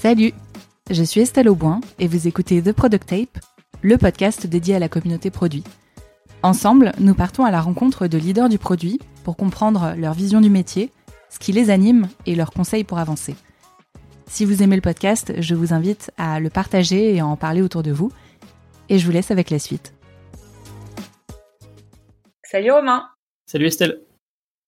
Salut, je suis Estelle Auboin et vous écoutez The Product Tape, le podcast dédié à la communauté produit. Ensemble, nous partons à la rencontre de leaders du produit pour comprendre leur vision du métier, ce qui les anime et leurs conseils pour avancer. Si vous aimez le podcast, je vous invite à le partager et à en parler autour de vous. Et je vous laisse avec la suite. Salut Romain. Salut Estelle.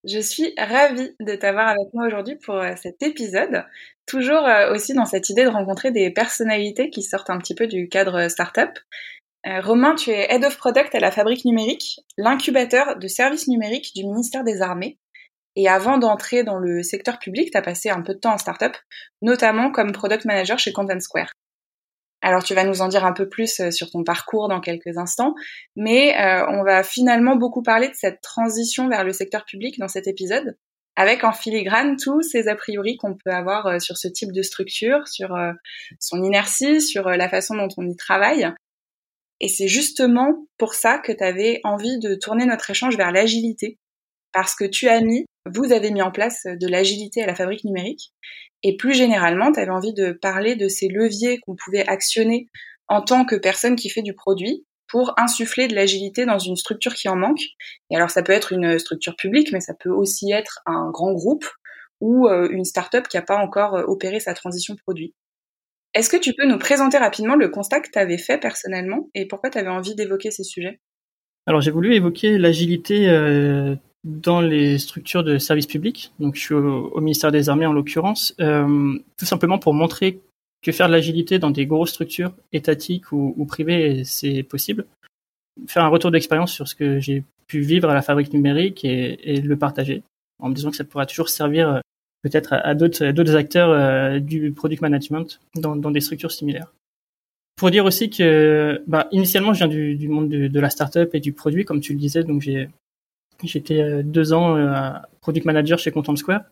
Je suis ravie de t'avoir avec moi aujourd'hui pour euh, cet épisode, toujours euh, aussi dans cette idée de rencontrer des personnalités qui sortent un petit peu du cadre startup. Euh, Romain, tu es Head of Product à la Fabrique Numérique, l'incubateur de services numériques du ministère des Armées. Et avant d'entrer dans le secteur public, tu as passé un peu de temps en startup, notamment comme Product Manager chez Content Square. Alors tu vas nous en dire un peu plus euh, sur ton parcours dans quelques instants, mais euh, on va finalement beaucoup parler de cette transition vers le secteur public dans cet épisode, avec en filigrane tous ces a priori qu'on peut avoir euh, sur ce type de structure, sur son inertie, sur la façon dont on y travaille. Et c'est justement pour ça que tu avais envie de tourner notre échange vers l'agilité, parce que tu as mis, vous avez mis en place de l'agilité à la fabrique numérique, et plus généralement, tu avais envie de parler de ces leviers qu'on pouvait actionner en tant que personne qui fait du produit pour insuffler de l'agilité dans une structure qui en manque. Et alors ça peut être une structure publique, mais ça peut aussi être un grand groupe ou euh, une start-up qui n'a pas encore euh, opéré sa transition produit. Est-ce que tu peux nous présenter rapidement le constat que tu avais fait personnellement et pourquoi tu avais envie d'évoquer ces sujets? Alors j'ai voulu évoquer l'agilité euh, dans les structures de services publics. Donc, je suis au, ministère des Armées en l'occurrence, euh, tout simplement pour montrer que faire de l'agilité dans des grosses structures étatiques ou, privées, c'est possible. Faire un retour d'expérience sur ce que j'ai pu vivre à la fabrique numérique et, et, le partager, en me disant que ça pourra toujours servir euh, peut-être à, d'autres acteurs euh, du product management dans, dans, des structures similaires. Pour dire aussi que, bah, initialement, je viens du, du monde de, de la startup et du produit, comme tu le disais, donc j'ai J'étais euh, deux ans euh, product manager chez Content Square.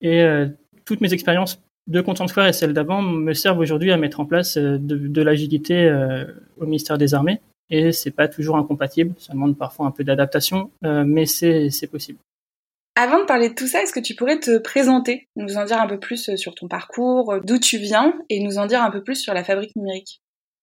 Et euh, toutes mes expériences de Content Square et celles d'avant me servent aujourd'hui à mettre en place de, de l'agilité au ministère des Armées. Et c'est pas toujours incompatible, ça demande parfois un peu d'adaptation, mais c'est possible. Avant de parler de tout ça, est-ce que tu pourrais te présenter, nous en dire un peu plus sur ton parcours, d'où tu viens, et nous en dire un peu plus sur la fabrique numérique?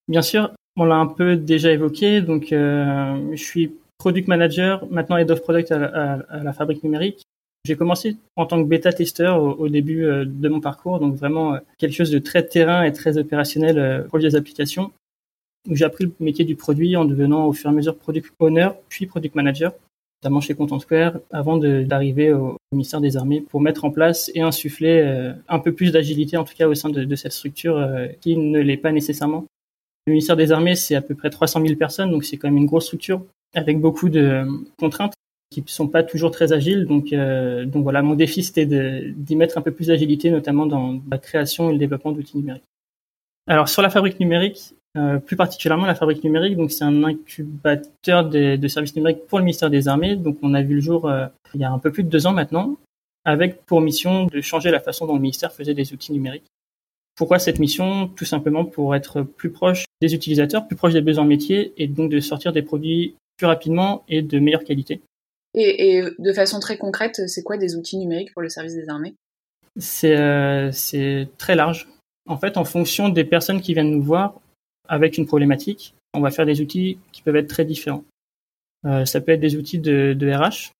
Bien sûr, on l'a un peu déjà évoqué, donc euh, je suis product manager, maintenant head of product à, la fabrique numérique. J'ai commencé en tant que bêta-testeur au, début euh, de mon parcours, donc vraiment euh, quelque chose de très terrain et très opérationnel euh, pour les applications. J'ai appris le métier du produit en devenant au fur et à mesure product owner, puis product manager, notamment chez Content Square, avant d'arriver au ministère des Armées pour mettre en place et insuffler un peu plus d'agilité, en tout cas au sein de, de cette structure qui ne l'est pas nécessairement. Le ministère des Armées, c'est à peu près 300 000 personnes, donc c'est quand même une grosse structure avec beaucoup de contraintes qui ne sont pas toujours très agiles. Donc, euh, donc voilà, mon défi, c'était d'y mettre un peu plus d'agilité, notamment dans la création et le développement d'outils numériques. Alors, sur la fabrique numérique, euh, plus particulièrement la fabrique numérique, donc c'est un incubateur de, de, services numériques pour le ministère des Armées. Donc, on a vu le jour euh, il y a un peu plus de deux ans maintenant, avec pour mission de changer la façon dont le ministère faisait des outils numériques. Pourquoi cette mission? Tout simplement pour être plus proche des utilisateurs, plus proche des besoins métiers et donc de sortir des produits plus rapidement et de meilleure qualité. Et, et de façon très concrète, c'est quoi des outils numériques pour le service des armées? C'est euh, très large. En fait, en fonction des personnes qui viennent nous voir avec une problématique, on va faire des outils qui peuvent être très différents. Euh, ça peut être des outils de, de, RH.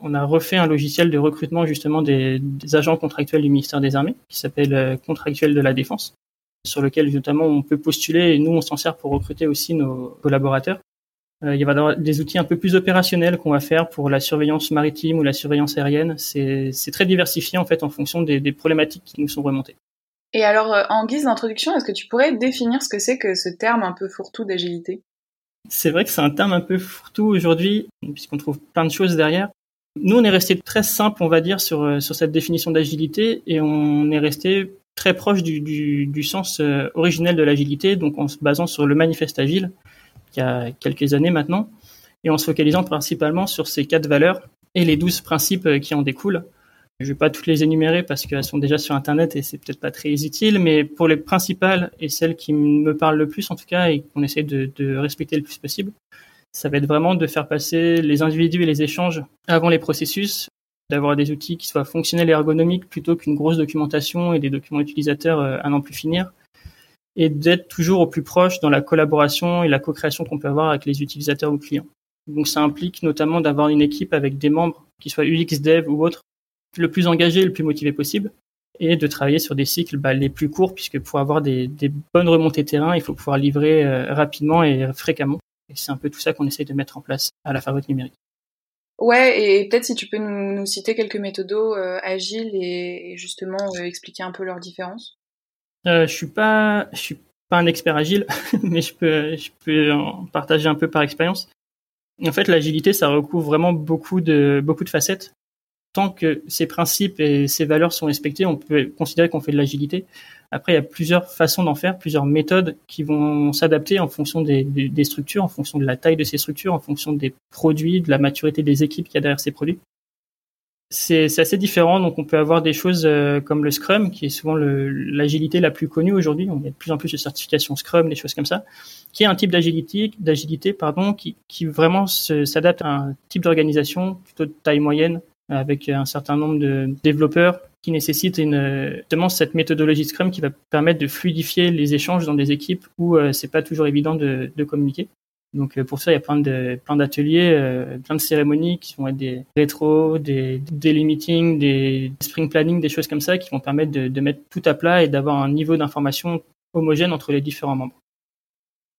On a refait un logiciel de recrutement justement des, des agents contractuels du ministère des Armées qui s'appelle euh, Contractuel de la Défense, sur lequel notamment on peut postuler et nous on s'en sert pour recruter aussi nos collaborateurs. Euh, il va y avoir des outils un peu plus opérationnels qu'on va faire pour la surveillance maritime ou la surveillance aérienne. C'est très diversifié en fait en fonction des, des, problématiques qui nous sont remontées. Et alors, euh, en guise d'introduction, est-ce que tu pourrais définir ce que c'est que ce terme un peu fourre-tout d'agilité? C'est vrai que c'est un terme un peu fourre-tout aujourd'hui, puisqu'on trouve plein de choses derrière. Nous, on est resté très simple, on va dire, sur, euh, sur cette définition d'agilité, et on est resté très proche du, du, du sens originel de l'agilité, donc en se basant sur le manifeste agile, il y a quelques années maintenant, et en se focalisant principalement sur ces quatre valeurs et les douze principes euh, qui en découlent. Je ne vais pas toutes les énumérer parce qu'elles sont déjà sur Internet et c'est peut-être pas très utile, mais pour les principales et celles qui me parlent le plus en tout cas et qu'on essaie de, de respecter le plus possible, ça va être vraiment de faire passer les individus et les échanges avant les processus, d'avoir des outils qui soient fonctionnels et ergonomiques plutôt qu'une grosse documentation et des documents utilisateurs à n'en plus finir, et d'être toujours au plus proche dans la collaboration et la co-création qu'on peut avoir avec les utilisateurs ou clients. Donc ça implique notamment d'avoir une équipe avec des membres qui soient UX dev ou autres, le plus engagés et le plus motivés possible, et de travailler sur des cycles bah, les plus courts, puisque pour avoir des, bonnes remontées terrain, il faut pouvoir livrer euh, rapidement et fréquemment. Et c'est un peu tout ça qu'on essaye de mettre en place à la fabrique numérique. Ouais, et peut-être si tu peux nous, citer quelques méthodos euh, agiles et, justement euh, expliquer un peu leurs différences. Euh, je suis suis pas un expert agile, mais je peux, en partager un peu par expérience. En fait, l'agilité, ça recouvre vraiment beaucoup de, beaucoup de facettes. Tant que ces principes et ces valeurs sont respectés, on peut considérer qu'on fait de l'agilité. Après, il y a plusieurs façons d'en faire, plusieurs méthodes qui vont s'adapter en fonction des, des, structures, en fonction de la taille de ces structures, en fonction des produits, de la maturité des équipes qu'il y a derrière ces produits c'est assez différent. Donc, on peut avoir des choses euh, comme le Scrum, qui est souvent l'agilité la plus connue aujourd'hui. On a de plus en plus de certifications Scrum, des choses comme ça, qui est un type d'agilité, d'agilité, pardon, qui, vraiment s'adapte à un type d'organisation plutôt de taille moyenne, avec un certain nombre de développeurs, qui nécessite une, justement cette méthodologie Scrum qui va permettre de fluidifier les échanges dans des équipes où euh, c'est pas toujours évident de, de communiquer. Donc euh, pour ça, il y a plein de plein d'ateliers, euh, plein de cérémonies qui vont être des rétros, des daily meetings, des spring planning, des choses comme ça qui vont permettre de, de mettre tout à plat et d'avoir un niveau d'information homogène entre les différents membres.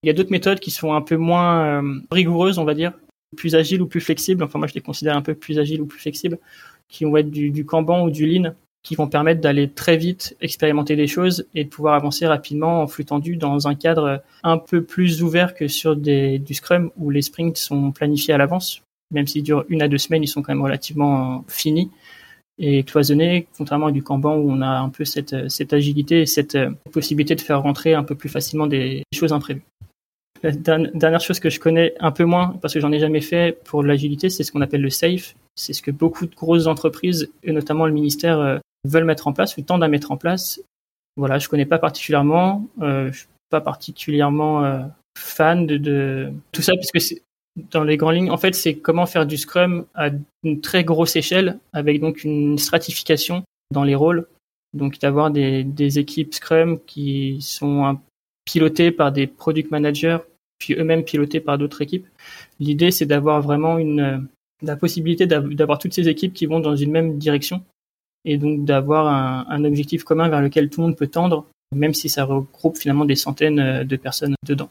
Il y a d'autres méthodes qui sont un peu moins euh, rigoureuses, on va dire, plus agiles ou plus flexibles. Enfin moi je les considère un peu plus agiles ou plus flexibles, qui vont être du, du Kanban ou du Lean, qui vont permettre d'aller très vite expérimenter des choses et de pouvoir avancer rapidement en flux tendu dans un cadre un peu plus ouvert que sur du Scrum où les sprints sont planifiés à l'avance. Même s'ils durent une à deux semaines, ils sont quand même relativement finis et cloisonnés, contrairement à du Kanban où on a un peu cette, cette agilité et cette possibilité de faire rentrer un peu plus facilement des choses imprévues. La dernière chose que je connais un peu moins, parce que j'en ai jamais fait pour l'agilité, c'est ce qu'on appelle le SAFE. C'est ce que beaucoup de grosses entreprises, et notamment le ministère, euh, veulent mettre en place ou tendent à mettre en place. Voilà, je connais pas particulièrement, euh, je suis pas particulièrement euh, fan de, de, tout ça puisque c'est dans les grandes lignes, en fait, c'est comment faire du Scrum à une très grosse échelle avec donc une stratification dans les rôles. Donc d'avoir des, des équipes Scrum qui sont pilotées par des product managers, puis eux-mêmes pilotés par d'autres équipes. L'idée, c'est d'avoir vraiment une la possibilité d'avoir toutes ces équipes qui vont dans une même direction et donc d'avoir un, un, objectif commun vers lequel tout le monde peut tendre, même si ça regroupe finalement des centaines euh, de personnes dedans.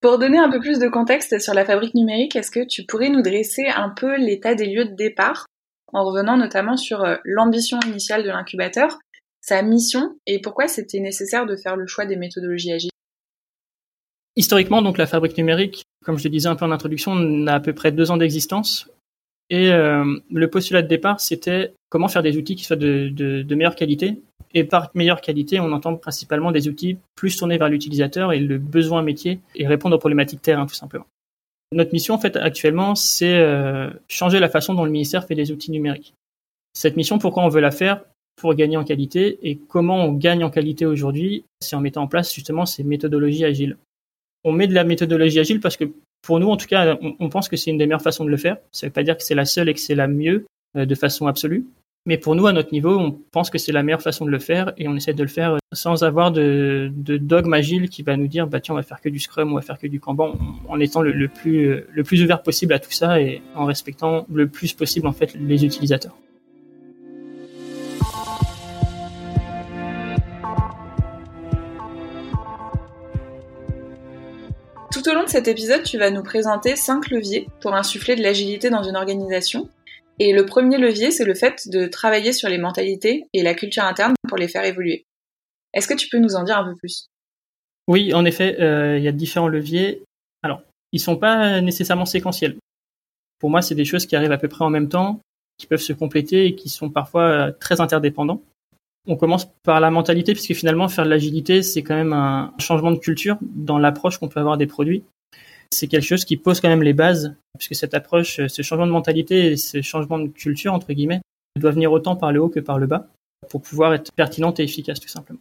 Pour donner un peu plus de contexte sur la fabrique numérique, est-ce que tu pourrais nous dresser un peu l'état des lieux de départ, en revenant notamment sur euh, l'ambition initiale de l'incubateur, sa mission et pourquoi c'était nécessaire de faire le choix des méthodologies agiles? Historiquement, donc la fabrique numérique, comme je le disais un peu en introduction, n'a à peu près deux ans d'existence. Et euh, le postulat de départ, c'était comment faire des outils qui soient de, meilleure qualité. Et par meilleure qualité, on entend principalement des outils plus tournés vers l'utilisateur et le besoin métier et répondre aux problématiques terrain, tout simplement. Notre mission, en fait, actuellement, c'est euh, changer la façon dont le ministère fait des outils numériques. Cette mission, pourquoi on veut la faire? Pour gagner en qualité. Et comment on gagne en qualité aujourd'hui? C'est en mettant en place justement ces méthodologies agiles. On met de la méthodologie agile parce que pour nous, en tout cas, on, pense que c'est une des meilleures façons de le faire. Ça ne veut pas dire que c'est la seule et que c'est la mieux euh, de façon absolue. Mais pour nous, à notre niveau, on pense que c'est la meilleure façon de le faire et on essaie de le faire sans avoir de, dogme agile qui va nous dire, bah tiens, on va faire que du Scrum, on va faire que du Kanban, en étant plus, le plus ouvert possible à tout ça et en respectant le plus possible, en fait, les utilisateurs. Tout au long de cet épisode, tu vas nous présenter cinq leviers pour insuffler de l'agilité dans une organisation. Et le premier levier, c'est le fait de travailler sur les mentalités et la culture interne pour les faire évoluer. Est-ce que tu peux nous en dire un peu plus? Oui, en effet, euh, il y a différents leviers. Alors, ils sont pas nécessairement séquentiels. Pour moi, c'est des choses qui arrivent à peu près en même temps, qui peuvent se compléter et qui sont parfois euh, très interdépendants. On commence par la mentalité, puisque finalement, faire de l'agilité, c'est quand même un changement de culture dans l'approche qu'on peut avoir des produits. C'est quelque chose qui pose quand même les bases, puisque cette approche, ce changement de mentalité et ce changement de culture, entre guillemets, doit venir autant par le haut que par le bas, pour pouvoir être pertinente et efficace, tout simplement.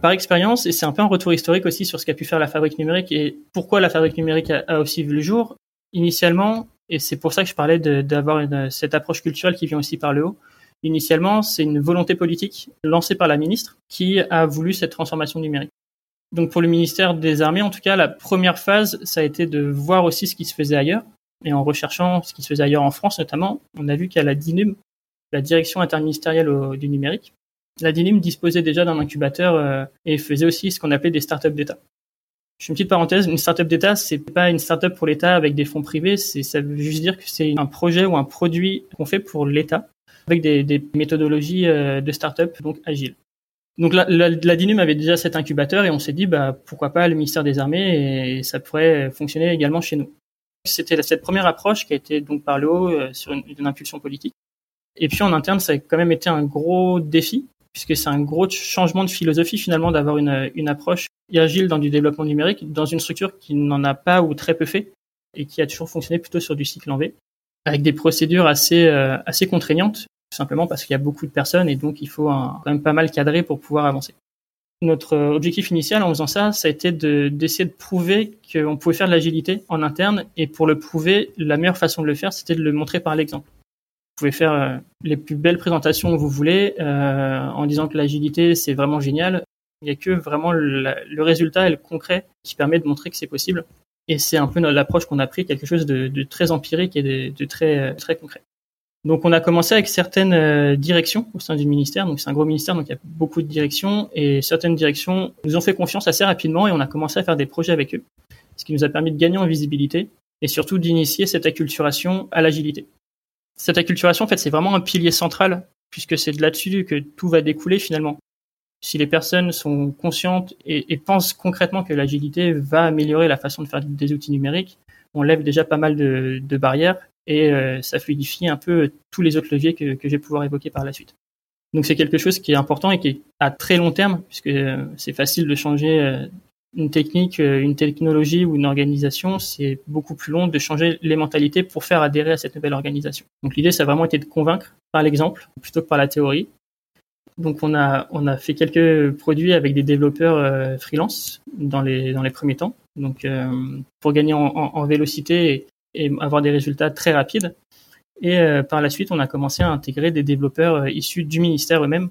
Par expérience, et c'est un peu un retour historique aussi sur ce qu'a pu faire la fabrique numérique et pourquoi la fabrique numérique a, aussi vu le jour. Initialement, Et c'est pour ça que je parlais d'avoir cette approche culturelle qui vient aussi par le haut. Initialement, c'est une volonté politique lancée par la ministre qui a voulu cette transformation numérique. Donc pour le ministère des Armées, en tout cas, la première phase, ça a été de voir aussi ce qui se faisait ailleurs. Et en recherchant ce qui se faisait ailleurs en France notamment, on a vu qu'à la DINUM, la direction interministérielle du numérique, la DINUM disposait déjà d'un incubateur euh, et faisait aussi ce qu'on appelait des startups d'État. Je fais une petite parenthèse, une startup d'État, c'est pas une startup pour l'État avec des fonds privés, ça veut juste dire que c'est un projet ou un produit qu'on fait pour l'État avec des, méthodologies euh, de startup donc agiles. Donc la, la, DINUM avait déjà cet incubateur et on s'est dit bah pourquoi pas le ministère des Armées et ça pourrait fonctionner également chez nous. C'était cette première approche qui a été donc par le haut euh, sur une, impulsion politique. Et puis en interne, ça a quand même été un gros défi puisque c'est un gros changement de philosophie finalement d'avoir une, une approche agile dans du développement numérique dans une structure qui n'en a pas ou très peu fait et qui a toujours fonctionné plutôt sur du cycle en V avec des procédures assez euh, assez contraignantes tout simplement parce qu'il y a beaucoup de personnes et donc il faut un, quand même pas mal cadrer pour pouvoir avancer. Notre objectif initial en faisant ça, ça a été d'essayer de, prouver qu'on pouvait faire de l'agilité en interne et pour le prouver, la meilleure façon de le faire, c'était de le montrer par l'exemple. Vous pouvez faire euh, les plus belles présentations que vous voulez euh, en disant que l'agilité c'est vraiment génial. Il n'y a que vraiment le, résultat et le concret qui permet de montrer que c'est possible. Et c'est un peu l'approche qu'on a pris, quelque chose de, de très empirique et de, de très très concret. Donc on a commencé avec certaines euh, directions au sein du ministère, donc c'est un gros ministère, donc il y a beaucoup de directions, et certaines directions nous ont fait confiance assez rapidement et on a commencé à faire des projets avec eux, ce qui nous a permis de gagner en visibilité et surtout d'initier cette acculturation à l'agilité. Cette acculturation, en fait, c'est vraiment un pilier central, puisque c'est de là-dessus que tout va découler finalement. Si les personnes sont conscientes et, pensent concrètement que l'agilité va améliorer la façon de faire des outils numériques, on lève déjà pas mal de barrières et euh, ça fluidifie un peu tous les autres leviers que, que je vais pouvoir évoquer par la suite. Donc c'est quelque chose qui est important et qui est à très long terme, puisque euh, c'est facile de changer euh, une technique, une technologie ou une organisation, c'est beaucoup plus long de changer les mentalités pour faire adhérer à cette nouvelle organisation. Donc l'idée, ça a vraiment été de convaincre par l'exemple plutôt que par la théorie. Donc on a on a fait quelques produits avec des développeurs freelance dans les dans les premiers temps. Donc pour gagner en, en, en vélocité et, avoir des résultats très rapides. Et euh, par la suite, on a commencé à intégrer des développeurs euh, issus du ministère eux-mêmes,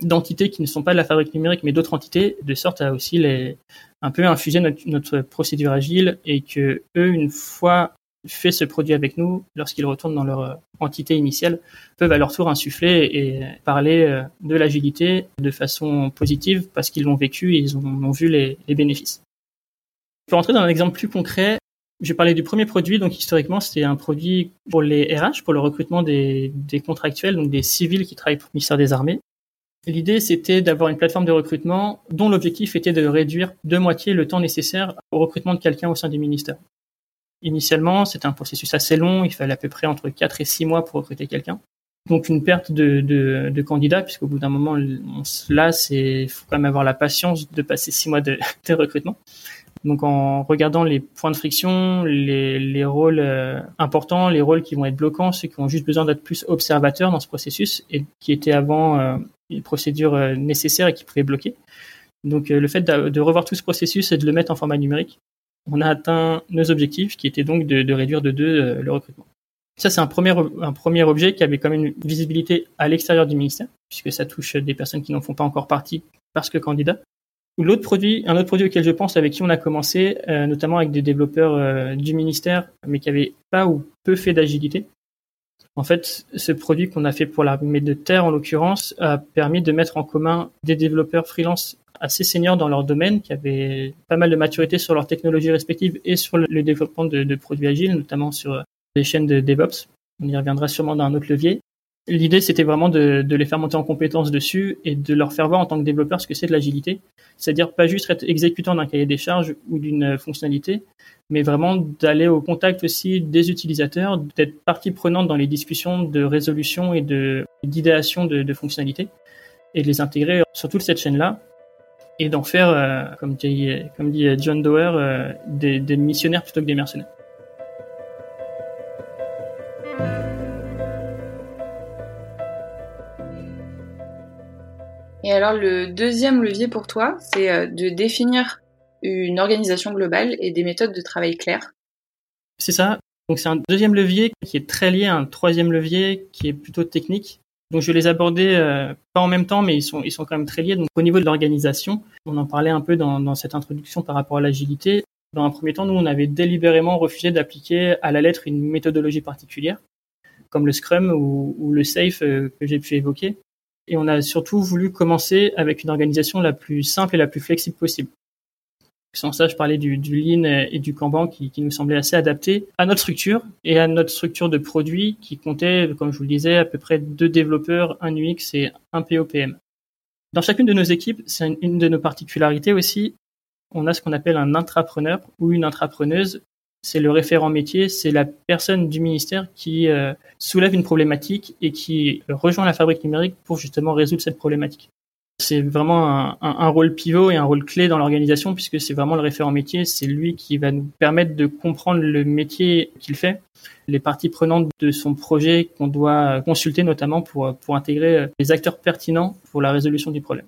d'entités qui ne sont pas de la fabrique numérique, mais d'autres entités, de sorte à aussi les, un peu infuser notre, procédure agile et que eux, une fois fait ce produit avec nous, lorsqu'ils retournent dans leur euh, entité initiale, peuvent à leur tour insuffler et parler de l'agilité de façon positive parce qu'ils l'ont vécu et ils ont, ont vu les, les bénéfices. Pour entrer dans un exemple plus concret, je parler du premier produit. Donc, historiquement, c'était un produit pour les RH, pour le recrutement des, contractuels, donc des civils qui travaillent pour le ministère des Armées. L'idée, c'était d'avoir une plateforme de recrutement dont l'objectif était de réduire de moitié le temps nécessaire au recrutement de quelqu'un au sein du ministère. Initialement, c'était un processus assez long. Il fallait à peu près entre 4 et 6 mois pour recruter quelqu'un. Donc, une perte de, de, de candidats, puisqu'au bout d'un moment, on se lasse et il faut quand même avoir la patience de passer 6 mois de recrutement. Donc en regardant les points de friction, les, les rôles euh, importants, les rôles qui vont être bloquants, ceux qui ont juste besoin d'être plus observateurs dans ce processus et qui étaient avant euh, une procédure euh, nécessaire et qui pouvaient bloquer. Donc le fait de, revoir tout ce processus et de le mettre en format numérique, on a atteint nos objectifs qui étaient donc de, de réduire de deux le recrutement. Ça, c'est un premier, un premier objet qui avait quand même une visibilité à l'extérieur du ministère, puisque ça touche des personnes qui n'en font pas encore partie parce que candidats. L'autre produit, un autre produit auquel je pense, avec qui on a commencé, euh, notamment avec des développeurs euh, du ministère, mais qui avaient pas ou peu fait d'agilité. En fait, ce produit qu'on a fait pour l'armée de terre, en l'occurrence, a permis de mettre en commun des développeurs freelance assez seniors dans leur domaine, qui avaient pas mal de maturité sur leurs technologies respectives et sur le développement de, produits agiles, notamment sur des chaînes de DevOps. On y reviendra sûrement dans un autre levier. L'idée, c'était vraiment de, les faire monter en compétences dessus et de leur faire voir en tant que développeur ce que c'est de l'agilité. C'est-à-dire pas juste être exécutant d'un cahier des charges ou d'une fonctionnalité, mais vraiment d'aller au contact aussi des utilisateurs, d'être partie prenante dans les discussions de résolution et d'idéation de, fonctionnalités et de les intégrer sur toute cette chaîne-là et d'en faire, euh, comme, dit, John Doerr, euh, des missionnaires plutôt que des mercenaires. Alors le deuxième levier pour toi, c'est euh, de définir une organisation globale et des méthodes de travail claires. C'est ça. Donc c'est un deuxième levier qui est très lié à un troisième levier qui est plutôt technique. Donc je vais les aborder euh, pas en même temps, mais ils sont quand même très liés. Donc au niveau de l'organisation, on en parlait un peu dans, cette introduction par rapport à l'agilité. Dans un premier temps, nous on avait délibérément refusé d'appliquer à la lettre une méthodologie particulière, comme le Scrum ou, ou le Safe euh, que j'ai pu évoquer. Et on a surtout voulu commencer avec une organisation la plus simple et la plus flexible possible. Sans ça, je parlais du, Lean et du Kanban qui, nous semblait assez adapté à notre structure et à notre structure de produit qui comptait, comme je vous le disais, à peu près deux développeurs, un UX et un POPM. Dans chacune de nos équipes, c'est une de nos particularités aussi, on a ce qu'on appelle un intrapreneur ou une intrapreneuse. C'est le référent métier, c'est la personne du ministère qui euh, soulève une problématique et qui rejoint la fabrique numérique pour justement résoudre cette problématique c'est vraiment un, rôle pivot et un rôle clé dans l'organisation puisque c'est vraiment le référent métier. C'est lui qui va nous permettre de comprendre le métier qu'il fait, les parties prenantes de son projet qu'on doit consulter notamment pour, pour intégrer les acteurs pertinents pour la résolution du problème.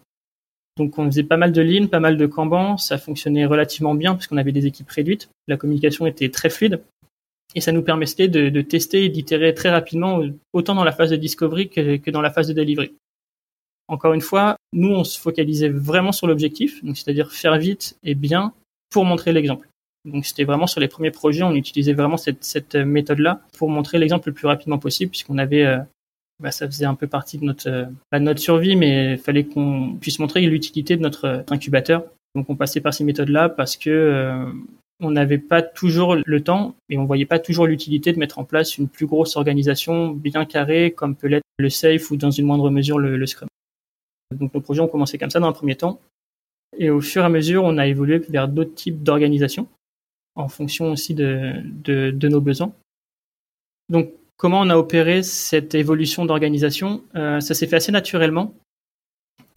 Donc on faisait pas mal de lignes, pas mal de Kanban, ça fonctionnait relativement bien puisqu'on avait des équipes réduites, la communication était très fluide et ça nous permettait de, tester et d'itérer très rapidement autant dans la phase de discovery que, dans la phase de delivery. Encore une fois, nous, on se focalisait vraiment sur l'objectif, c'est-à-dire faire vite et bien pour montrer l'exemple. Donc c'était vraiment sur les premiers projets, on utilisait vraiment cette, cette méthode-là pour montrer l'exemple le plus rapidement possible, puisqu'on avait, euh, bah, ça faisait un peu partie de notre, euh, pas de notre survie, mais il fallait qu'on puisse montrer l'utilité de notre incubateur. Donc on passait par ces méthodes-là parce que euh, on n'avait pas toujours le temps et on voyait pas toujours l'utilité de mettre en place une plus grosse organisation bien carrée comme peut l'être le Safe ou dans une moindre mesure le, Scrum. Donc nos projets ont commencé comme ça dans un premier temps. Et au fur et à mesure, on a évolué vers d'autres types d'organisations, en fonction aussi de, de, nos besoins. Donc comment on a opéré cette évolution d'organisation euh, Ça s'est fait assez naturellement.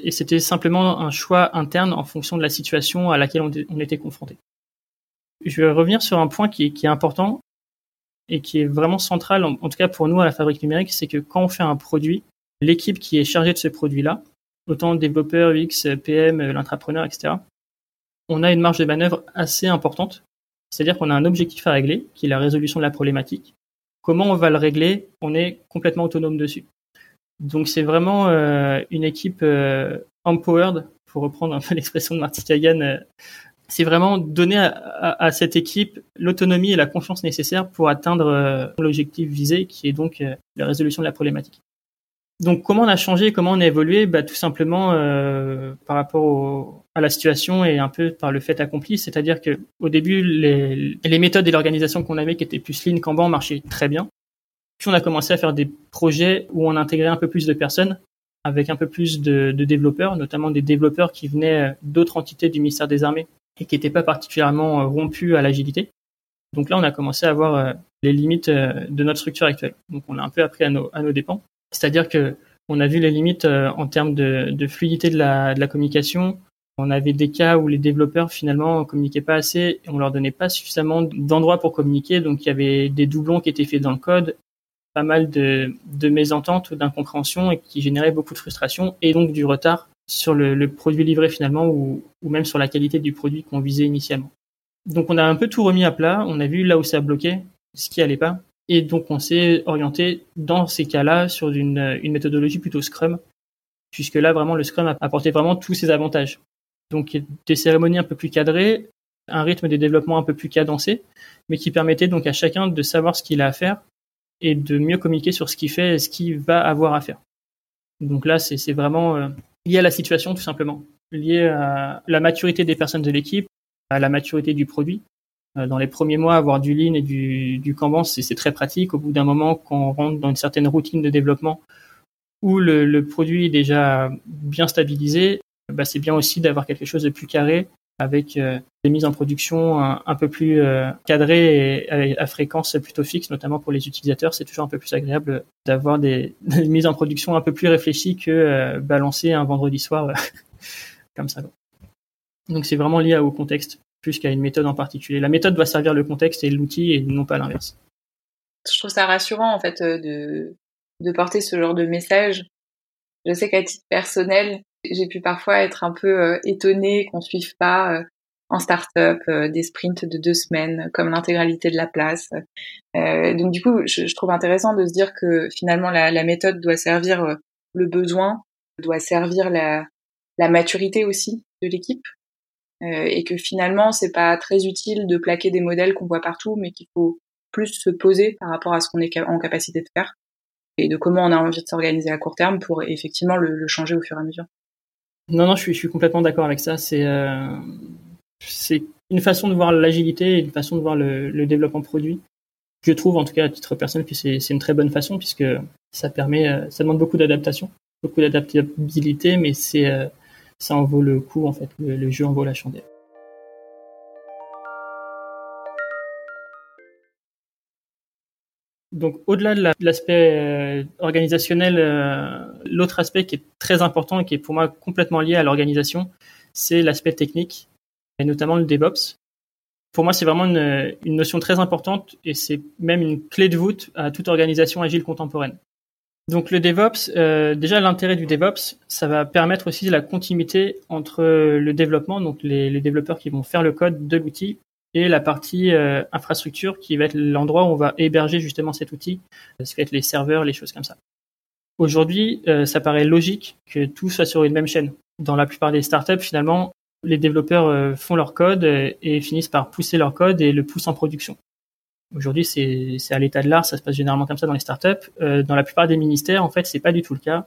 Et c'était simplement un choix interne en fonction de la situation à laquelle on, était confronté. Je vais revenir sur un point qui est, important et qui est vraiment central, en, tout cas pour nous à la fabrique numérique, c'est que quand on fait un produit, l'équipe qui est chargée de ce produit-là, autant développeur, UX, PM, l'intrapreneur, etc., on a une marge de manœuvre assez importante. C'est-à-dire qu'on a un objectif à régler, qui est la résolution de la problématique. Comment on va le régler On est complètement autonome dessus. Donc c'est vraiment euh, une équipe euh, empowered, pour reprendre un peu l'expression de Marty Kagan. Euh, c'est vraiment donner à, à, cette équipe l'autonomie et la confiance nécessaires pour atteindre l'objectif visé, qui est donc la résolution de la problématique. Donc comment on a changé, comment on a évolué? Bah, Tout simplement euh, par rapport à la situation et un peu par le fait accompli. C'est-à-dire que au début, les, méthodes et l'organisation qu'on avait qui étaient plus lean Kanban marchaient très bien. Puis on a commencé à faire des projets où on intégrait un peu plus de personnes avec un peu plus de, développeurs, notamment des développeurs qui venaient d'autres entités du ministère des Armées et qui n'étaient pas particulièrement rompus à l'agilité. Donc là, on a commencé à voir euh, les limites euh, de notre structure actuelle. Donc on a un peu appris à nos dépens. C'est-à-dire que on a vu les limites euh, en termes de, fluidité de la, communication. On avait des cas où les développeurs finalement communiquaient pas assez et on leur donnait pas suffisamment d'endroits pour communiquer. Donc il y avait des doublons qui étaient faits dans le code, pas mal de, de mésententes ou d'incompréhensions et qui généraient beaucoup de frustration et donc du retard sur le, le produit livré finalement ou, ou même sur la qualité du produit qu'on visait initialement. Donc on a un peu tout remis à plat, on a vu là où ça bloquait, ce qui allait pas, et donc, on s'est orienté dans ces cas-là sur une, méthodologie plutôt Scrum, puisque là, vraiment, le Scrum a apporté vraiment tous ses avantages. Donc, des cérémonies un peu plus cadrées, un rythme de développement un peu plus cadencé, mais qui permettait donc à chacun de savoir ce qu'il a à faire et de mieux communiquer sur ce qu'il fait et ce qu'il va avoir à faire. Donc là, c'est vraiment euh, lié à la situation, tout simplement, lié à la maturité des personnes de l'équipe, à la maturité du produit, dans les premiers mois, avoir du lean et du, du Kanban, c'est très pratique. Au bout d'un moment, quand on rentre dans une certaine routine de développement où le, le produit est déjà bien stabilisé, bah, c'est bien aussi d'avoir quelque chose de plus carré avec euh, des mises en production un, peu plus euh, cadrées et à, fréquence plutôt fixe, notamment pour les utilisateurs. C'est toujours un peu plus agréable d'avoir des, mises en production un peu plus réfléchies que euh, balancer un vendredi soir comme ça. Donc c'est vraiment lié au contexte plus qu'à une méthode en particulier. La méthode doit servir le contexte et l'outil et non pas l'inverse. Je trouve ça rassurant en fait euh, de, de porter ce genre de message. Je sais qu'à titre personnel, j'ai pu parfois être un peu euh, étonnée qu'on suive pas euh, en start-up, des sprints de deux semaines, comme l'intégralité de la place. donc du coup, je, trouve intéressant de se dire que finalement la, la méthode doit servir le besoin, doit servir la, la maturité aussi de l'équipe, et que finalement c'est pas très utile de plaquer des modèles qu'on voit partout, mais qu'il faut plus se poser par rapport à ce qu'on est en capacité de faire et de comment on a envie de s'organiser à court terme pour effectivement le, changer au fur et à mesure. Non, non, je suis, complètement d'accord avec ça. C'est euh, c'est une façon de voir l'agilité et une façon de voir le, développement produit. Je trouve, en tout cas à titre personnel, que c'est une très bonne façon puisque ça permet, euh, ça demande beaucoup d'adaptation, beaucoup d'adaptabilité, mais c'est euh, ça en vaut le coup en fait. le jeu en vaut la chandelle. Donc au-delà de l'aspect euh, organisationnel, euh, l'autre aspect qui est très important et qui est pour moi complètement lié à l'organisation, c'est l'aspect technique, et notamment le DevOps. Pour moi, c'est vraiment une, notion très importante et c'est même une clé de voûte à toute organisation agile contemporaine. Donc le DevOps, euh, déjà l'intérêt du DevOps, ça va permettre aussi la continuité entre le développement, donc les, développeurs qui vont faire le code de l'outil, et la partie euh, infrastructure qui va être l'endroit où on va héberger justement cet outil, ce qui va être les serveurs, les choses comme ça. Aujourd'hui, euh, ça paraît logique que tout soit sur une même chaîne. Dans la plupart des startups, finalement, les développeurs euh, font leur code et finissent par pousser leur code et le poussent en production. Aujourd'hui, c'est à l'état de l'art, ça se passe généralement comme ça dans les startups. dans la plupart des ministères, en fait, c'est pas du tout le cas.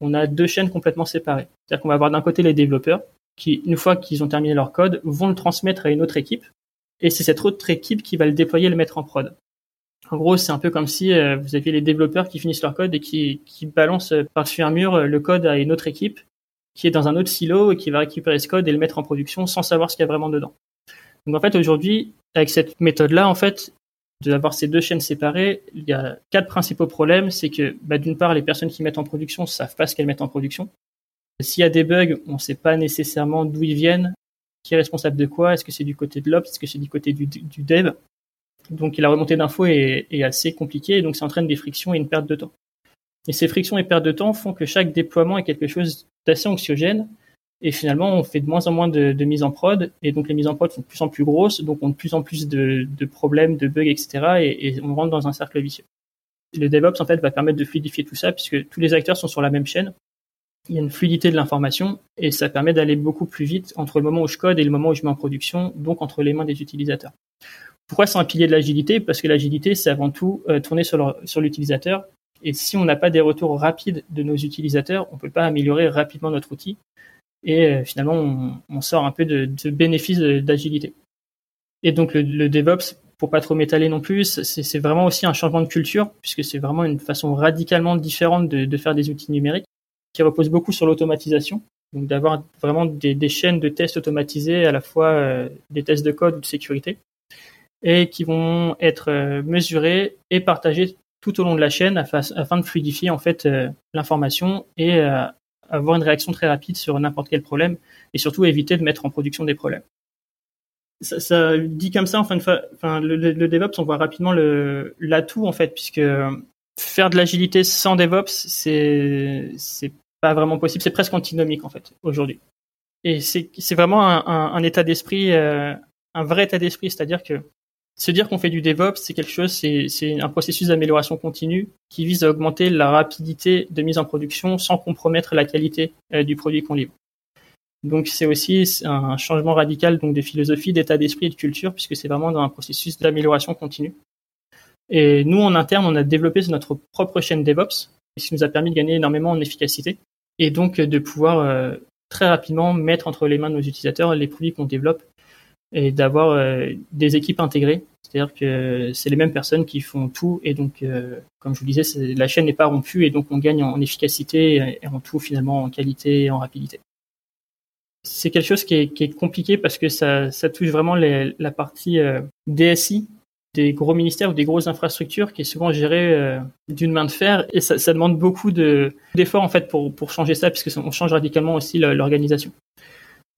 On a deux chaînes complètement séparées. C'est-à-dire qu'on va avoir d'un côté les développeurs qui, une fois qu'ils ont terminé leur code, vont le transmettre à une autre équipe et c'est cette autre équipe qui va le déployer et le mettre en prod. En gros, c'est un peu comme si euh, vous aviez les développeurs qui finissent leur code et qui, qui balancent par-dessus un mur euh, le code à une autre équipe qui est dans un autre silo et qui va récupérer ce code et le mettre en production sans savoir ce qu'il y a vraiment dedans. Donc en fait, aujourd'hui, avec cette méthode-là, en fait, d'avoir ces deux chaînes séparées, il y a quatre principaux problèmes. C'est que, bah, d'une part, les personnes qui mettent en production savent pas ce qu'elles mettent en production. S'il y a des bugs, on ne sait pas nécessairement d'où ils viennent, qui est responsable de quoi Est-ce que c'est du côté de l'ops Est-ce que c'est du côté du, dev Donc la remontée d'infos est, est, assez compliquée et donc ça entraîne des frictions et une perte de temps. Et ces frictions et pertes de temps font que chaque déploiement est quelque chose d'assez anxiogène et finalement on fait de moins en moins de, de mise en prod et donc les mises en prod sont de plus en plus grosses, donc on a de plus en plus de, de problèmes, de bugs, etc. Et, et on rentre dans un cercle vicieux. Le DevOps en fait va permettre de fluidifier tout ça puisque tous les acteurs sont sur la même chaîne il y a une fluidité de l'information et ça permet d'aller beaucoup plus vite entre le moment où je code et le moment où je mets en production, donc entre les mains des utilisateurs. Pourquoi c'est un pilier de l'agilité? Parce que l'agilité, c'est avant tout euh, tourner sur l'utilisateur. Et si on n'a pas des retours rapides de nos utilisateurs, on ne peut pas améliorer rapidement notre outil. Et euh, finalement, on, sort un peu de, de bénéfice d'agilité. Et donc le, DevOps, pour pas trop m'étaler non plus, c'est vraiment aussi un changement de culture, puisque c'est vraiment une façon radicalement différente de, faire des outils numériques qui repose beaucoup sur l'automatisation. Donc d'avoir vraiment des, chaînes de tests automatisés, à la fois euh, des tests de code ou de sécurité, et qui vont être euh, mesurés et partagés tout au long de la chaîne afin, de fluidifier en fait euh, l'information et avoir une réaction très rapide sur n'importe quel problème et surtout éviter de mettre en production des problèmes. Ça, dit comme ça, enfin, enfin le, le, DevOps, on voit rapidement l'atout en fait, puisque faire de l'agilité sans DevOps, c'est c'est pas vraiment possible. C'est presque antinomique en fait aujourd'hui. Et c'est vraiment un, un, état d'esprit, euh, un vrai état d'esprit, c'est-à-dire que se dire qu'on fait du DevOps, c'est quelque chose, c'est un processus d'amélioration continue qui vise à augmenter la rapidité de mise en production sans compromettre la qualité euh, du produit qu'on livre. Donc c'est aussi un changement radical donc de philosophie, d'état d'esprit et de culture puisque c'est vraiment dans un processus d'amélioration continue. Et nous, en interne, on a développé notre propre chaîne DevOps, ce qui nous a permis de gagner énormément en efficacité et donc de pouvoir euh, très rapidement mettre entre les mains de nos utilisateurs les produits qu'on développe et d'avoir euh, des équipes intégrées. C'est-à-dire que c'est les mêmes personnes qui font tout et donc, euh, comme je vous disais, la chaîne n'est pas rompue et donc on gagne en, efficacité et en tout finalement en qualité et en rapidité. C'est quelque chose qui est, compliqué parce que ça, touche vraiment la partie DSI des gros ministères ou des grosses infrastructures qui est souvent géré euh, d'une main de fer et ça, demande beaucoup de d'efforts en fait pour pour changer ça puisque on change radicalement aussi l'organisation.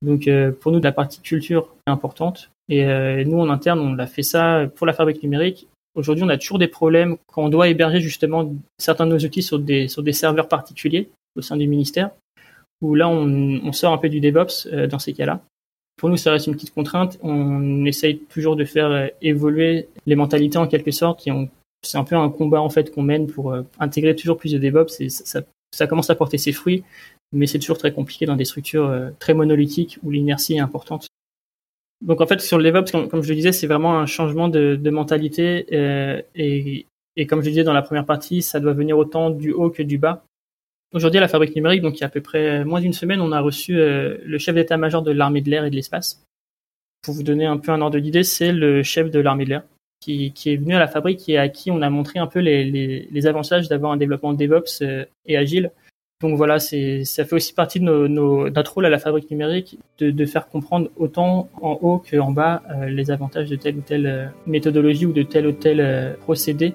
Donc euh, pour nous la partie culture est importante et euh, nous en interne on a fait ça pour la fabrique numérique. Aujourd'hui on a toujours des problèmes quand on doit héberger justement certains de nos outils sur des serveurs particuliers au sein du ministère où là on, sort un peu du DevOps dans ces cas-là Pour nous, ça reste une petite contrainte. On essaye toujours de faire évoluer les mentalités en quelque sorte. c'est un peu un combat en fait qu'on mène pour intégrer toujours plus de DevOps. Et ça, ça commence à porter ses fruits, mais c'est toujours très compliqué dans des structures très monolithiques où l'inertie est importante. Donc en fait, sur le DevOps, comme, je le disais, c'est vraiment un changement de, mentalité euh, et, comme je le disais dans la première partie, ça doit venir autant du haut que du bas. Aujourd'hui, à la Fabrique numérique, donc il y a à peu près moins d'une semaine, on a reçu euh, le chef d'état-major de l'armée de l'air et de l'espace. Pour vous donner un peu un ordre d'idée, c'est le chef de l'armée de l'air qui, est venu à la fabrique et à qui on a montré un peu les, avantages d'avoir un développement DevOps euh, et agile donc voilà, c'est ça fait aussi partie de nos, notre rôle à la fabrique numérique de, de faire comprendre autant en haut qu'en bas euh, les avantages de telle ou telle euh, méthodologie ou de tel ou tel euh, procédé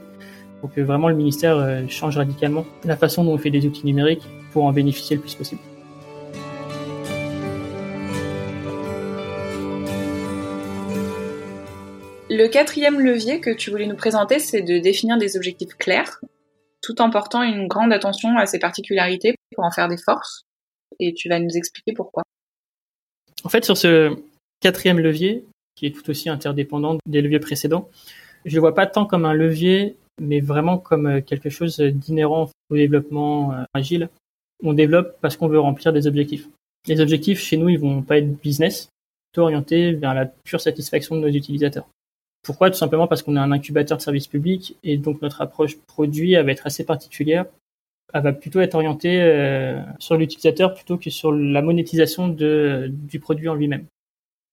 pour que vraiment le ministère change radicalement la façon dont on fait des outils numériques pour en bénéficier le plus possible. Le quatrième levier que tu voulais nous présenter, c'est de définir des objectifs clairs tout en portant une grande attention à ses particularités pour en faire des forces. Et tu vas nous expliquer pourquoi. En fait, sur ce quatrième levier, qui est tout aussi interdépendant des leviers précédents, je ne le vois pas tant comme un levier, mais vraiment comme euh, quelque chose d'inhérent au développement euh, agile. On développe parce qu'on veut remplir des objectifs. Les objectifs, chez nous, ils vont pas être business, plutôt orientés vers la pure satisfaction de nos utilisateurs. Pourquoi? Tout simplement parce qu'on est un incubateur de services publics et donc notre approche produit va être assez particulière. Elle va plutôt être orientée euh, sur l'utilisateur plutôt que sur la monétisation du produit en lui-même.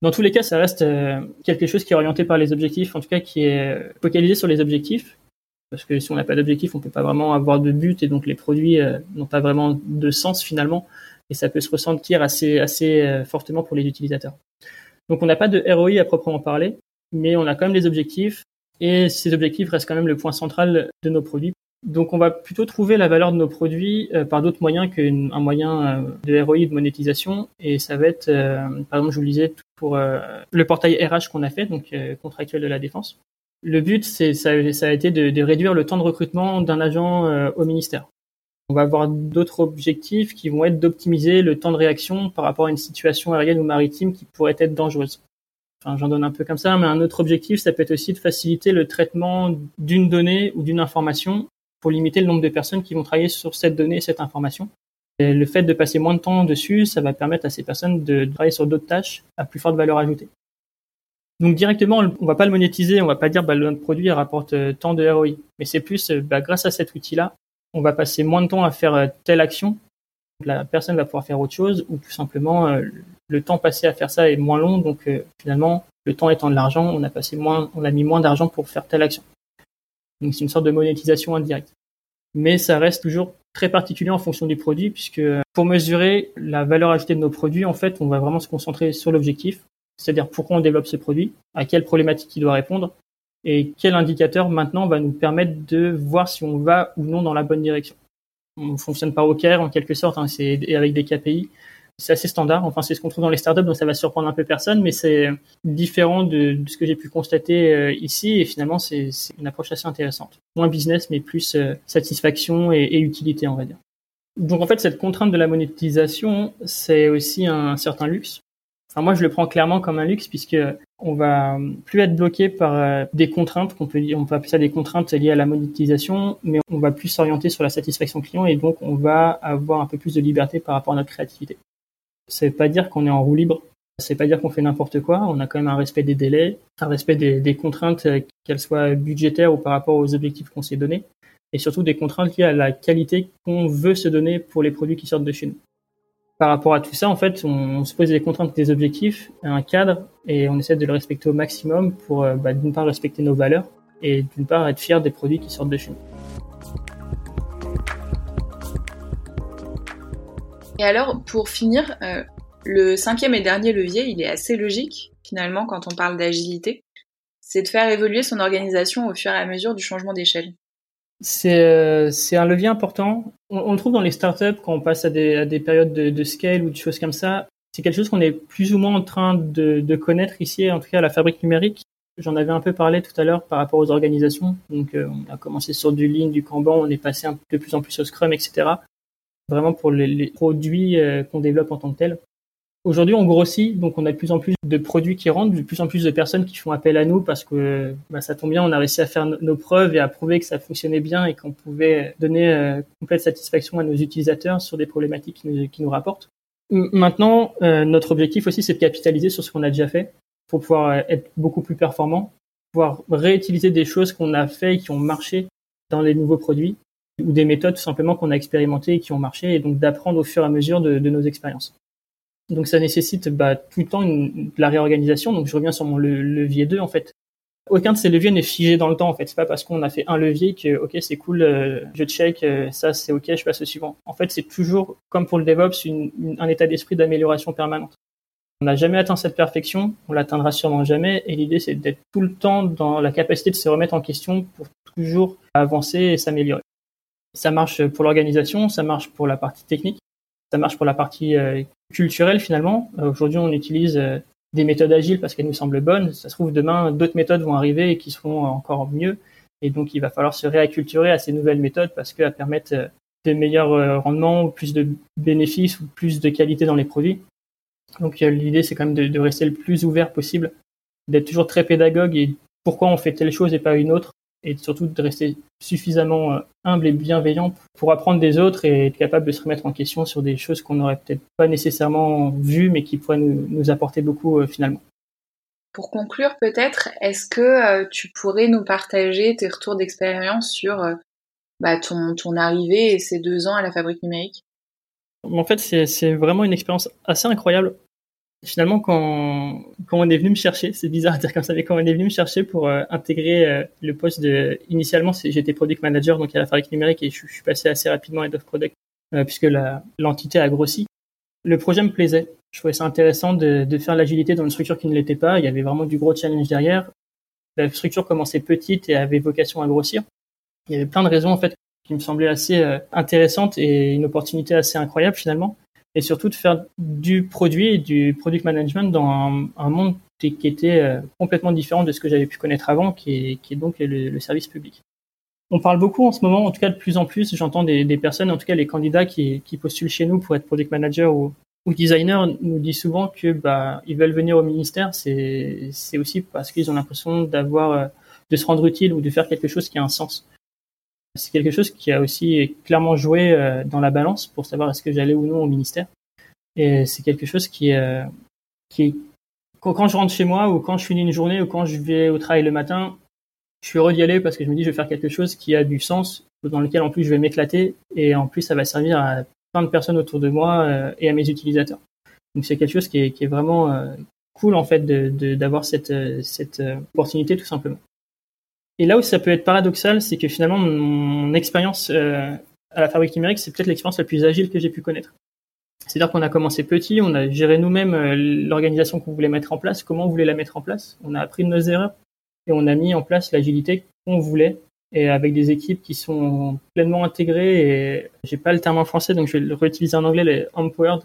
Dans tous les cas, ça reste euh, quelque chose qui est orienté par les objectifs, en tout cas qui est focalisé sur les objectifs, parce que si on n'a pas d'objectif, on peut pas vraiment avoir de but et donc les produits euh, n'ont pas vraiment de sens finalement, et ça peut se ressentir assez assez fortement pour les utilisateurs. Donc on n'a pas de ROI à proprement parler, mais on a quand même des objectifs et ces objectifs restent quand même le point central de nos produits. Donc on va plutôt trouver la valeur de nos produits euh, par d'autres moyens qu'un moyen euh, de ROI de monétisation et ça va être, euh, par exemple je vous le disais, pour le portail RH qu'on a fait, donc contractuel de la défense. Le but, c'est ça, a été de, réduire le temps de recrutement d'un agent au ministère. On va avoir d'autres objectifs qui vont être d'optimiser le temps de réaction par rapport à une situation aérienne ou maritime qui pourrait être dangereuse. Enfin, j'en donne un peu comme ça, mais un autre objectif, ça peut être aussi de faciliter le traitement d'une donnée ou d'une information pour limiter le nombre de personnes qui vont travailler sur cette donnée et cette information. Le fait de passer moins de temps dessus, ça va permettre à ces personnes de travailler sur d'autres tâches à plus forte valeur ajoutée. Donc directement, on va pas le monétiser, on va pas dire bah, notre produit rapporte euh, tant de ROI, mais c'est plus euh, bah, grâce à cet outil-là, on va passer moins de temps à faire euh, telle action, la personne va pouvoir faire autre chose ou tout simplement le temps passé à faire ça est moins long, donc euh, finalement, le temps étant de l'argent, on a passé moins, on a mis moins d'argent pour faire telle action. Donc c'est une sorte de monétisation indirecte. Mais ça reste toujours très particulier en fonction du produit, puisque pour mesurer la valeur ajoutée de nos produits, en fait, on va vraiment se concentrer sur l'objectif, c'est-à-dire pourquoi on développe ce produit, à quelle problématique il doit répondre, et quel indicateur maintenant va nous permettre de voir si on va ou non dans la bonne direction. On fonctionne par OKR en quelque sorte, hein, c'est avec des KPI c'est assez standard. Enfin, c'est ce qu'on trouve dans les startups, donc ça va surprendre un peu personne, mais c'est différent de, ce que j'ai pu constater euh, ici. Et finalement, c'est une approche assez intéressante. Moins business, mais plus euh, satisfaction et, utilité, on va dire. Donc en fait, cette contrainte de la monétisation, c'est aussi un certain luxe. Moi, je le prends clairement comme un luxe puisque on va plus être bloqué par euh, des contraintes on peut appeler ça des contraintes liées à la monétisation, mais on va plus s'orienter sur la satisfaction client et donc on va avoir un peu plus de liberté par rapport à notre créativité. Veut pas dire qu'on est en roue libre. C'est pas dire qu'on fait n'importe quoi. On a quand même un respect des délais, un respect des, contraintes, euh, qu'elles soient budgétaires ou par rapport aux objectifs qu'on s'est donnés, et surtout des contraintes liées à la qualité qu'on veut se donner pour les produits qui sortent de chez nous. Par rapport à tout ça, en fait, on, se pose des contraintes, des objectifs, un cadre, et on essaie de le respecter au maximum pour, euh, bah, d'une part, respecter nos valeurs, et d'une part, être fier des produits qui sortent de chez nous. Et alors, pour finir, euh, le cinquième et dernier levier, il est assez logique, finalement, quand on parle d'agilité. C'est de faire évoluer son organisation au fur et à mesure du changement d'échelle. C'est euh, un levier important. On, le trouve dans les startups quand on passe à des, à des périodes de, de, scale ou de choses comme ça. C'est quelque chose qu'on est plus ou moins en train de, de, connaître ici, en tout cas à la fabrique numérique. J'en avais un peu parlé tout à l'heure par rapport aux organisations. Donc, euh, on a commencé sur du Lean, du Kanban, on est passé de plus en plus au Scrum, etc vraiment pour les, produits euh, qu'on développe en tant que tel. Aujourd'hui, on grossit, donc on a de plus en plus de produits qui rentrent, de plus en plus de personnes qui font appel à nous parce que bah, ça tombe bien, on a réussi à faire nos preuves et à prouver que ça fonctionnait bien et qu'on pouvait donner euh, complète satisfaction à nos utilisateurs sur des problématiques qui nous, rapportent. Maintenant, euh, notre objectif aussi, c'est de capitaliser sur ce qu'on a déjà fait pour pouvoir être beaucoup plus performant, pouvoir réutiliser des choses qu'on a fait et qui ont marché dans les nouveaux produits ou des méthodes tout simplement qu'on a expérimentées et qui ont marché et donc d'apprendre au fur et à mesure de nos expériences. Donc ça nécessite bah, tout le temps de la réorganisation. Donc je reviens sur mon levier 2 en fait. Aucun de ces leviers n'est figé dans le temps en fait. C'est pas parce qu'on a fait un levier que ok c'est cool, euh, je check, euh, ça c'est ok, je passe au suivant. En fait c'est toujours comme pour le DevOps un état d'esprit d'amélioration permanente. On n'a jamais atteint cette perfection, on l'atteindra sûrement jamais. Et l'idée c'est d'être tout le temps dans la capacité de se remettre en question pour toujours avancer et s'améliorer. Ça marche pour l'organisation, ça marche pour la partie technique, ça marche pour la partie euh, culturelle finalement. Euh, aujourd'hui, on utilise euh, des méthodes agiles parce qu'elles nous semblent bonnes. Ça se trouve demain, d'autres méthodes vont arriver et qui seront encore mieux. Et donc, il va falloir se réacculturer à ces nouvelles méthodes parce qu'elles permettent de meilleurs rendements, plus de bénéfices ou plus de qualité dans les produits. Donc, l'idée, c'est quand même de, de, rester le plus ouvert possible, d'être toujours très pédagogue et pourquoi on fait telle chose et pas une autre, et surtout de rester suffisamment euh, humble et bienveillant pour apprendre des autres et être capable de se remettre en question sur des choses qu'on n'aurait peut-être pas nécessairement vues mais qui pourraient nous, apporter beaucoup euh, finalement. Pour conclure peut-être, est-ce que euh, tu pourrais nous partager tes retours d'expérience sur bah, ton, ton arrivée et ces deux ans à la fabrique numérique? En fait, c'est vraiment une expérience assez incroyable finalement, quand, quand on est venu me chercher, c'est bizarre de dire comme ça, mais quand on est venu me chercher pour euh, intégrer euh, le poste de, initialement, j'étais product manager, donc à la fabrique numérique, et je, suis passé assez rapidement head of product, euh, puisque l'entité a grossi. Le projet me plaisait. Je trouvais ça intéressant de, de faire l'agilité dans une structure qui ne l'était pas. Il y avait vraiment du gros challenge derrière. La structure commençait petite et avait vocation à grossir. Il y avait plein de raisons, en fait, qui me semblaient assez intéressantes et une opportunité assez incroyable, finalement et surtout de faire du produit et du product management dans un, monde qui était euh, complètement différent de ce que j'avais pu connaître avant, qui est, donc le, service public. On parle beaucoup en ce moment, en tout cas de plus en plus, j'entends des, personnes, en tout cas les candidats qui, postulent chez nous pour être product manager ou, ou designer, nous disent souvent que bah ils veulent venir au ministère, c'est c'est aussi parce qu'ils ont l'impression d'avoir euh, de se rendre utile ou de faire quelque chose qui a un sens c'est quelque chose qui a aussi clairement joué euh, dans la balance pour savoir est-ce que j'allais ou non au ministère. Et c'est quelque chose qui, euh, qui quand je rentre chez moi ou quand je finis une journée ou quand je vais au travail le matin, je suis heureux d'y aller parce que je me dis je vais faire quelque chose qui a du sens, dans lequel en plus je vais m'éclater et en plus ça va servir à plein de personnes autour de moi euh, et à mes utilisateurs. Donc c'est quelque chose qui est, vraiment cool en fait d'avoir cette, cette opportunité tout simplement. Et là où ça peut être paradoxal, c'est que finalement, mon expérience euh, à la fabrique numérique, c'est peut-être l'expérience la plus agile que j'ai pu connaître. C'est-à-dire qu'on a commencé petit, on a géré nous-mêmes euh, l'organisation qu'on voulait mettre en place, comment on voulait la mettre en place. On a appris de nos erreurs et on a mis en place l'agilité qu'on voulait et avec des équipes qui sont pleinement intégrées et j'ai pas le terme en français donc je vais le réutiliser en anglais les empowered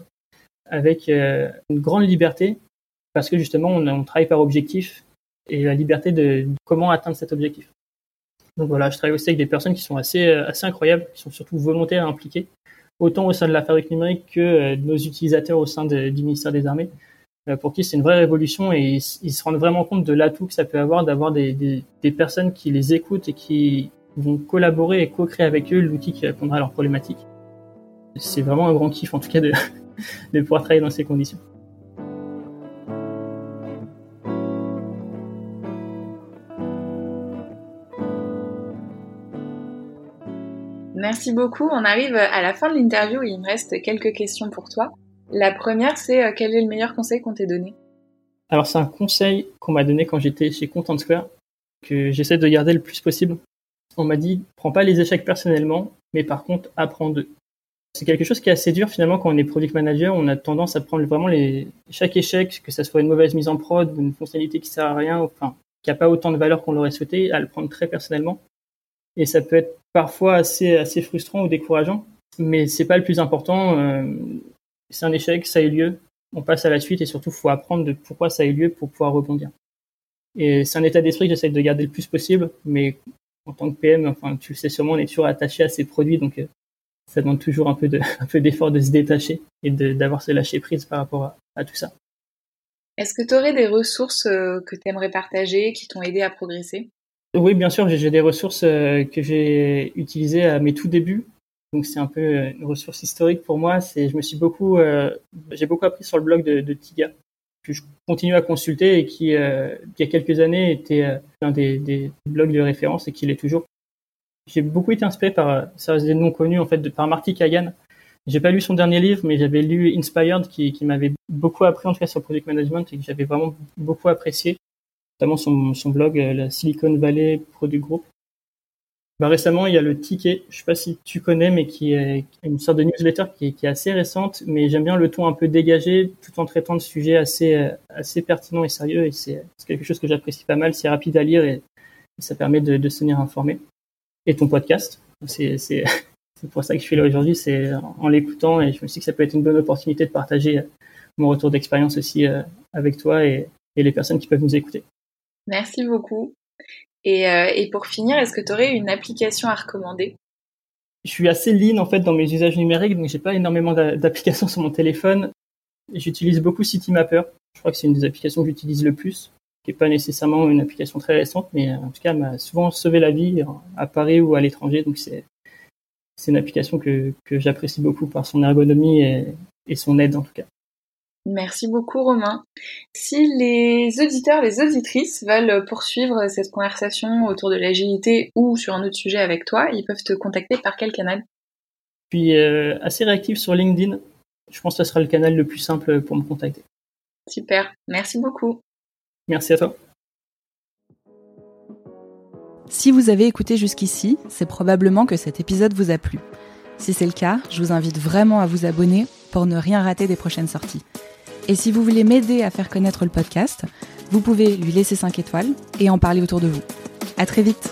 avec euh, une grande liberté parce que justement on, on travaille par objectif et la liberté de, comment atteindre cet objectif. Donc voilà, je travaille aussi avec des personnes qui sont assez, euh, assez incroyables, qui sont surtout volontaires et impliquées, autant au sein de la fabrique numérique que euh, nos utilisateurs au sein du ministère des Armées, euh, pour qui c'est une vraie révolution et ils, se rendent vraiment compte de l'atout que ça peut avoir d'avoir des, des, des, personnes qui les écoutent et qui vont collaborer et co-créer avec eux l'outil qui répondra à leurs problématiques. C'est vraiment un grand kiff en tout cas de, de pouvoir travailler dans ces conditions. Merci beaucoup. On arrive à la fin de l'interview et il me reste quelques questions pour toi. La première, c'est euh, quel est le meilleur conseil qu'on t'ait donné? Alors, c'est un conseil qu'on m'a donné quand j'étais chez Content Square, que j'essaie de garder le plus possible. On m'a dit, prends pas les échecs personnellement, mais par contre, apprends d'eux. C'est quelque chose qui est assez dur finalement quand on est product manager. On a tendance à prendre vraiment les... chaque échec, que ça soit une mauvaise mise en prod, une fonctionnalité qui sert à rien, enfin, qui a pas autant de valeur qu'on l'aurait souhaité, à le prendre très personnellement et ça peut être parfois assez assez frustrant ou décourageant, mais c'est pas le plus important. Euh, c'est un échec, ça a eu lieu, on passe à la suite et surtout faut apprendre de pourquoi ça a eu lieu pour pouvoir rebondir. Et c'est un état d'esprit que j'essaie de garder le plus possible, mais en tant que PM, enfin tu le sais sûrement, on est toujours attaché à ces produits, donc euh, ça demande toujours un peu de, un peu d'effort de se détacher et d'avoir ce lâcher prise par rapport à, tout ça. Est-ce que tu aurais des ressources que tu aimerais partager, qui t'ont aidé à progresser? Oui, bien sûr, j'ai des ressources que j'ai utilisées à mes tout débuts. Donc c'est un peu une ressource historique pour moi. C'est, je me suis beaucoup, j'ai beaucoup appris sur le blog de, Tiga, que je continue à consulter et qui, euh, il y a quelques années, était euh, un des, blogs de référence et qui l'est toujours. J'ai beaucoup été inspiré par, ça des noms connus, en fait, par Marty Kagan. J'ai pas lu son dernier livre, mais j'avais lu Inspired, qui, m'avait beaucoup appris, en tout cas, sur le product management et que j'avais vraiment beaucoup apprécié, notamment son, blog, euh, la Silicon Valley Product Group. Bah, récemment, il y a le ticket. Je sais pas si tu connais, mais qui est une sorte de newsletter qui est, assez récente. Mais j'aime bien le ton un peu dégagé, tout en traitant de sujets assez assez pertinents et sérieux. Et c'est quelque chose que j'apprécie pas mal. C'est rapide à lire et, ça permet de, se tenir informé. Et ton podcast, c'est pour ça que je suis là aujourd'hui. C'est en l'écoutant et je me suis dit que ça peut être une bonne opportunité de partager mon retour d'expérience aussi euh, avec toi et les personnes qui peuvent nous écouter. Merci beaucoup. Et, euh, et pour finir, est-ce que tu aurais une application à recommander? Je suis assez lean en fait dans mes usages numériques, donc j'ai pas énormément d'applications sur mon téléphone. J'utilise beaucoup Citymapper. Je crois que c'est une des applications que j'utilise le plus, qui est pas nécessairement une application très récente, mais en tout cas m'a souvent sauvé la vie à Paris ou à l'étranger. Donc c'est une application que, que j'apprécie beaucoup par son ergonomie et son aide en tout cas. Merci beaucoup Romain. Si les auditeurs, les auditrices veulent poursuivre cette conversation autour de l'agilité ou sur un autre sujet avec toi, ils peuvent te contacter par quel canal? Je suis euh, assez réactif sur LinkedIn. Je pense que ce sera le canal le plus simple pour me contacter. Super, merci beaucoup. Merci à toi. Si vous avez écouté jusqu'ici, c'est probablement que cet épisode vous a plu. Si c'est le cas, je vous invite vraiment à vous abonner pour ne rien rater des prochaines sorties. Et si vous voulez m'aider à faire connaître le podcast, vous pouvez lui laisser 5 étoiles et en parler autour de vous. À très vite!